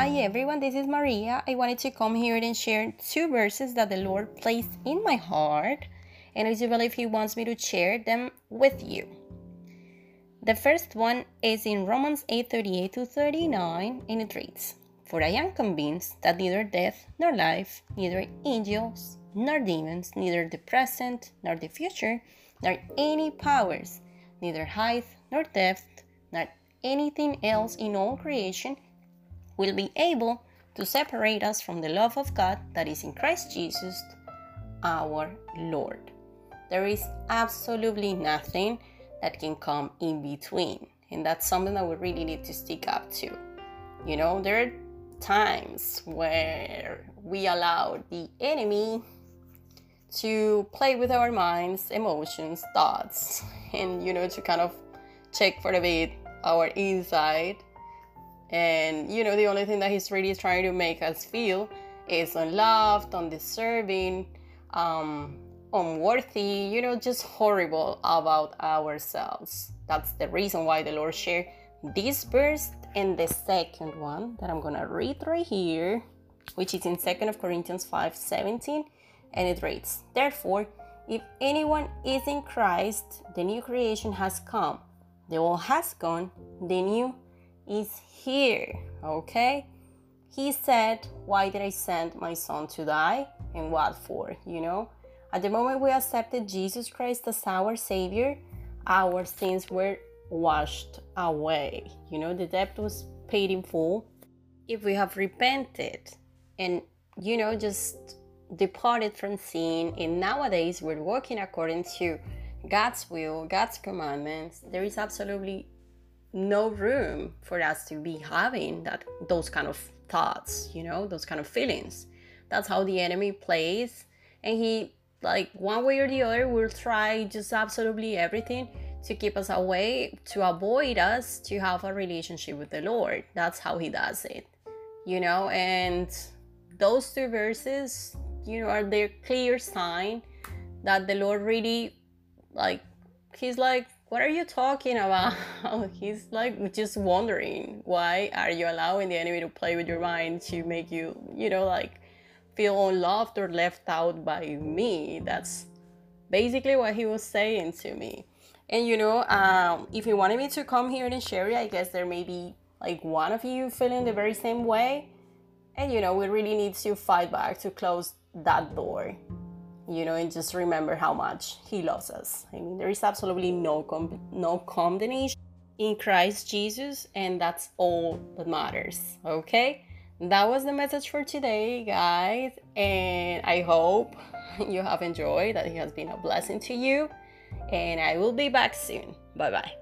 Hi everyone, this is Maria. I wanted to come here and share two verses that the Lord placed in my heart, and I do believe He wants me to share them with you. The first one is in Romans 8 38 to 39, and it reads For I am convinced that neither death nor life, neither angels nor demons, neither the present nor the future, nor any powers, neither height nor depth, nor anything else in all creation will be able to separate us from the love of God that is in Christ Jesus our Lord. There is absolutely nothing that can come in between, and that's something that we really need to stick up to. You know, there are times where we allow the enemy to play with our minds, emotions, thoughts, and you know, to kind of check for a bit our inside and you know, the only thing that he's really trying to make us feel is unloved, undeserving, um, unworthy, you know, just horrible about ourselves. That's the reason why the Lord shared this verse and the second one that I'm gonna read right here, which is in 2nd of Corinthians 5 17, and it reads, Therefore, if anyone is in Christ, the new creation has come, the old has gone, the new is here, okay? He said, Why did I send my son to die? And what for? You know? At the moment we accepted Jesus Christ as our Savior, our sins were washed away. You know, the debt was paid in full. If we have repented and, you know, just departed from sin, and nowadays we're working according to God's will, God's commandments, there is absolutely no room for us to be having that those kind of thoughts you know those kind of feelings. That's how the enemy plays. And he like one way or the other will try just absolutely everything to keep us away to avoid us to have a relationship with the lord. That's how he does it you know? And those two verses you know are the clear sign that the lord really like he's like what are you talking about? He's like just wondering why are you allowing the enemy to play with your mind to make you, you know, like feel unloved or left out by me. That's basically what he was saying to me. And you know, um, if he wanted me to come here and share it, I guess there may be like one of you feeling the very same way. And you know, we really need to fight back to close that door you know, and just remember how much He loves us. I mean, there is absolutely no no condemnation in Christ Jesus, and that's all that matters. Okay, that was the message for today, guys, and I hope you have enjoyed. That it has been a blessing to you, and I will be back soon. Bye bye.